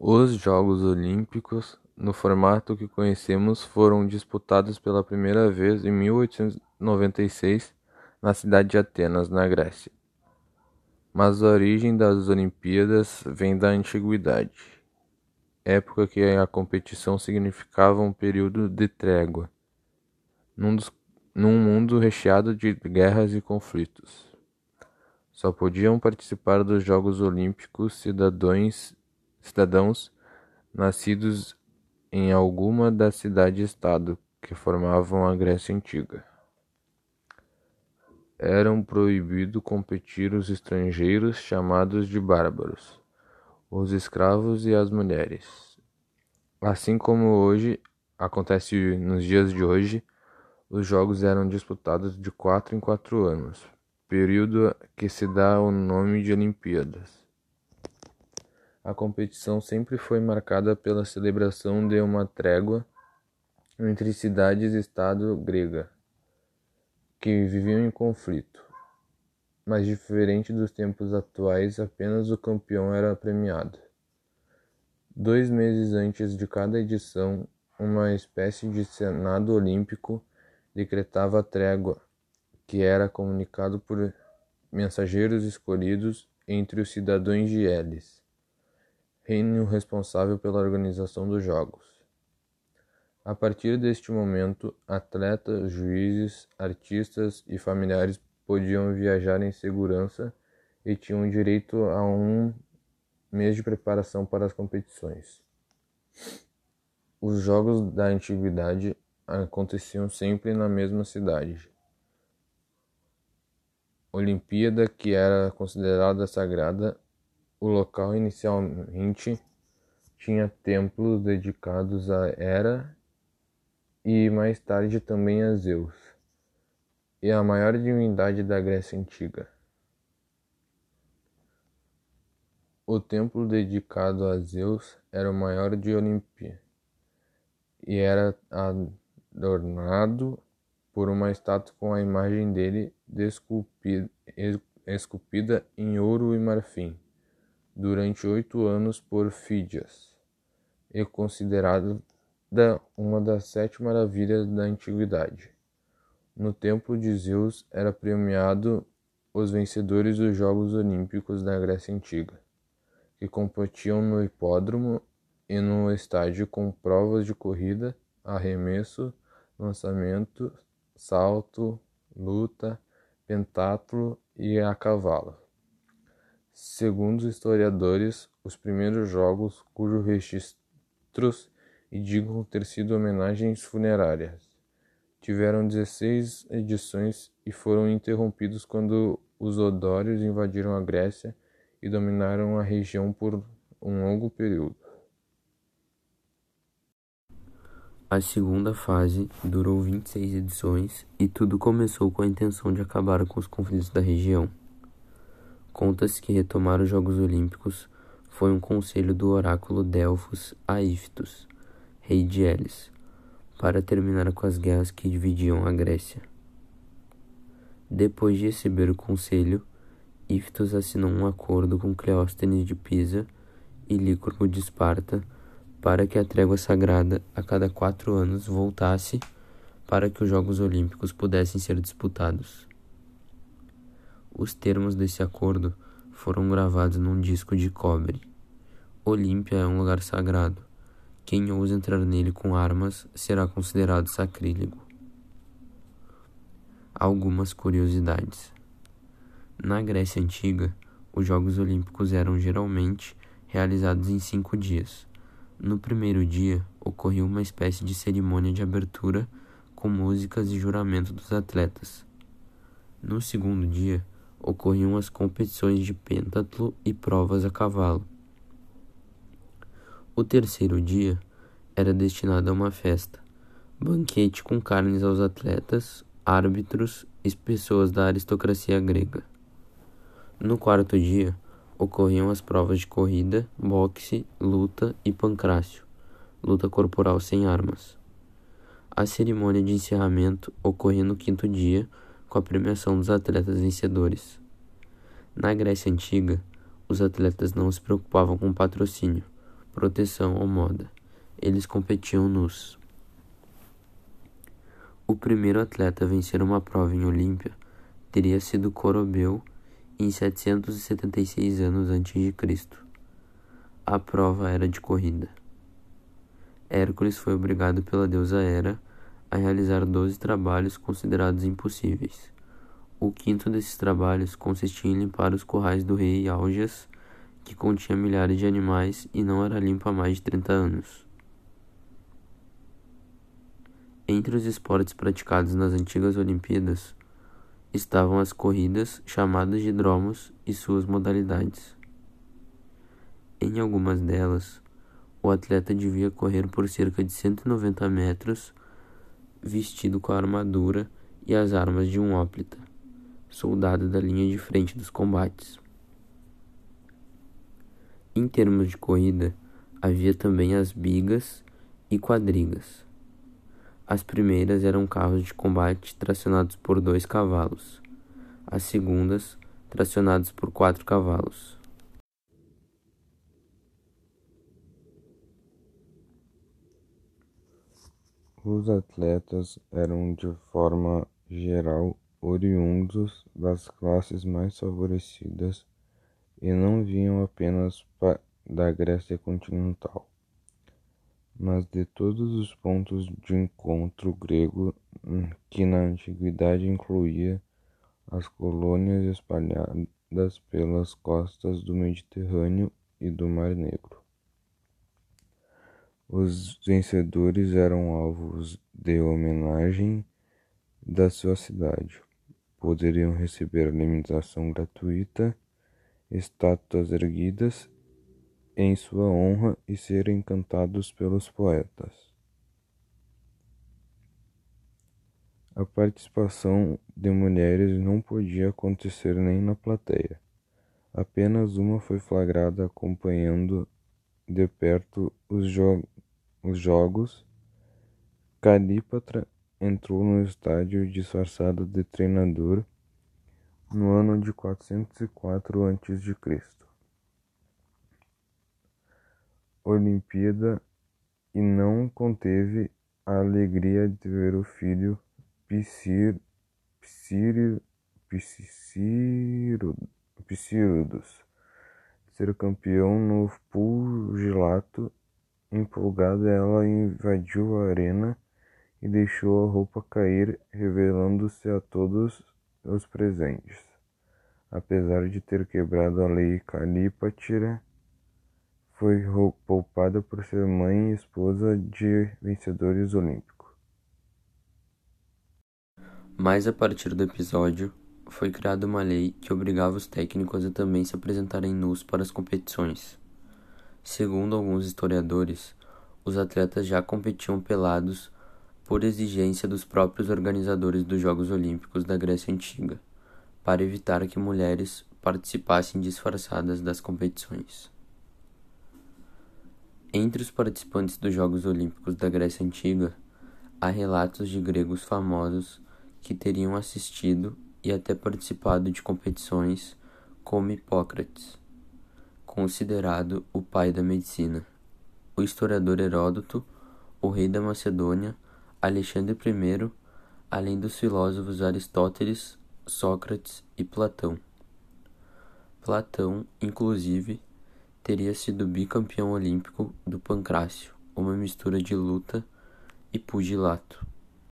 Os Jogos Olímpicos, no formato que conhecemos, foram disputados pela primeira vez em 1896 na cidade de Atenas, na Grécia. Mas a origem das Olimpíadas vem da antiguidade, época que a competição significava um período de trégua, num, dos, num mundo recheado de guerras e conflitos. Só podiam participar dos Jogos Olímpicos cidadãos cidadãos nascidos em alguma das cidades-estado que formavam a Grécia Antiga. Eram proibido competir os estrangeiros chamados de bárbaros, os escravos e as mulheres. Assim como hoje acontece nos dias de hoje, os jogos eram disputados de quatro em quatro anos, período que se dá o nome de Olimpíadas. A competição sempre foi marcada pela celebração de uma trégua entre cidades-estado grega que viviam em conflito. Mas diferente dos tempos atuais, apenas o campeão era premiado. Dois meses antes de cada edição, uma espécie de Senado Olímpico decretava a trégua, que era comunicado por mensageiros escolhidos entre os cidadãos de Elis reino responsável pela organização dos Jogos. A partir deste momento, atletas, juízes, artistas e familiares podiam viajar em segurança e tinham direito a um mês de preparação para as competições. Os Jogos da Antiguidade aconteciam sempre na mesma cidade. Olimpíada, que era considerada sagrada, o local inicialmente tinha templos dedicados a Hera e mais tarde também a Zeus, e a maior divindade da Grécia Antiga. O templo dedicado a Zeus era o maior de Olimpia e era adornado por uma estátua com a imagem dele esculpida em ouro e marfim durante oito anos por Fídias, e considerada uma das sete maravilhas da antiguidade. No templo de Zeus era premiado os vencedores dos Jogos Olímpicos da Grécia Antiga, que competiam no hipódromo e no estádio com provas de corrida, arremesso, lançamento, salto, luta, pentatlo e a cavalo. Segundo os historiadores, os primeiros jogos cujos registros indicam ter sido homenagens funerárias tiveram 16 edições e foram interrompidos quando os odórios invadiram a Grécia e dominaram a região por um longo período. A segunda fase durou 26 edições e tudo começou com a intenção de acabar com os conflitos da região. Conta-se que retomar os Jogos Olímpicos foi um conselho do oráculo Delfos a Iftos, rei de Elis, para terminar com as guerras que dividiam a Grécia. Depois de receber o conselho, Iftos assinou um acordo com Cleóstenes de Pisa e Lícorpo de Esparta para que a trégua sagrada a cada quatro anos voltasse para que os Jogos Olímpicos pudessem ser disputados. Os termos desse acordo foram gravados num disco de cobre. Olímpia é um lugar sagrado. Quem ousa entrar nele com armas será considerado sacrílego. Algumas curiosidades. Na Grécia Antiga, os Jogos Olímpicos eram geralmente realizados em cinco dias. No primeiro dia, ocorreu uma espécie de cerimônia de abertura com músicas e juramento dos atletas. No segundo dia, ocorriam as competições de pentatlo e provas a cavalo. O terceiro dia era destinado a uma festa, banquete com carnes aos atletas, árbitros e pessoas da aristocracia grega. No quarto dia, ocorriam as provas de corrida, boxe, luta e pancrácio, luta corporal sem armas. A cerimônia de encerramento ocorria no quinto dia, com a premiação dos atletas vencedores. Na Grécia Antiga, os atletas não se preocupavam com patrocínio, proteção ou moda. Eles competiam nus. O primeiro atleta a vencer uma prova em Olímpia teria sido Corobeu em 776 anos antes de Cristo. A prova era de corrida. Hércules foi obrigado pela deusa Hera a realizar doze trabalhos considerados impossíveis. O quinto desses trabalhos consistia em limpar os currais do rei Augeas, que continha milhares de animais e não era limpo há mais de 30 anos. Entre os esportes praticados nas antigas Olimpíadas estavam as corridas, chamadas de dromos, e suas modalidades. Em algumas delas, o atleta devia correr por cerca de 190 metros vestido com a armadura e as armas de um óplita, soldado da linha de frente dos combates. Em termos de corrida, havia também as bigas e quadrigas. As primeiras eram carros de combate tracionados por dois cavalos, as segundas tracionados por quatro cavalos. Os atletas eram de forma geral oriundos das classes mais favorecidas e não vinham apenas da Grécia continental, mas de todos os pontos de encontro grego que na antiguidade incluía as colônias espalhadas pelas costas do Mediterrâneo e do Mar Negro. Os vencedores eram alvos de homenagem da sua cidade. Poderiam receber alimentação gratuita, estátuas erguidas em sua honra e serem cantados pelos poetas. A participação de mulheres não podia acontecer nem na plateia. Apenas uma foi flagrada acompanhando de perto os jogos os jogos, Calípatra entrou no estádio disfarçado de treinador no ano de 404 a.C. Olimpíada e não conteve a alegria de ver o filho Psirudus ser campeão no pugilato Empolgada, ela invadiu a arena e deixou a roupa cair, revelando-se a todos os presentes. Apesar de ter quebrado a lei Calípatira, foi poupada por ser mãe e esposa de vencedores olímpicos. Mas a partir do episódio, foi criada uma lei que obrigava os técnicos a também se apresentarem nus para as competições. Segundo alguns historiadores, os atletas já competiam pelados por exigência dos próprios organizadores dos Jogos Olímpicos da Grécia Antiga, para evitar que mulheres participassem disfarçadas das competições. Entre os participantes dos Jogos Olímpicos da Grécia Antiga, há relatos de gregos famosos que teriam assistido e até participado de competições, como Hipócrates considerado o pai da medicina. O historiador Heródoto, o rei da Macedônia, Alexandre I, além dos filósofos Aristóteles, Sócrates e Platão. Platão, inclusive, teria sido bicampeão olímpico do pancrácio, uma mistura de luta e pugilato.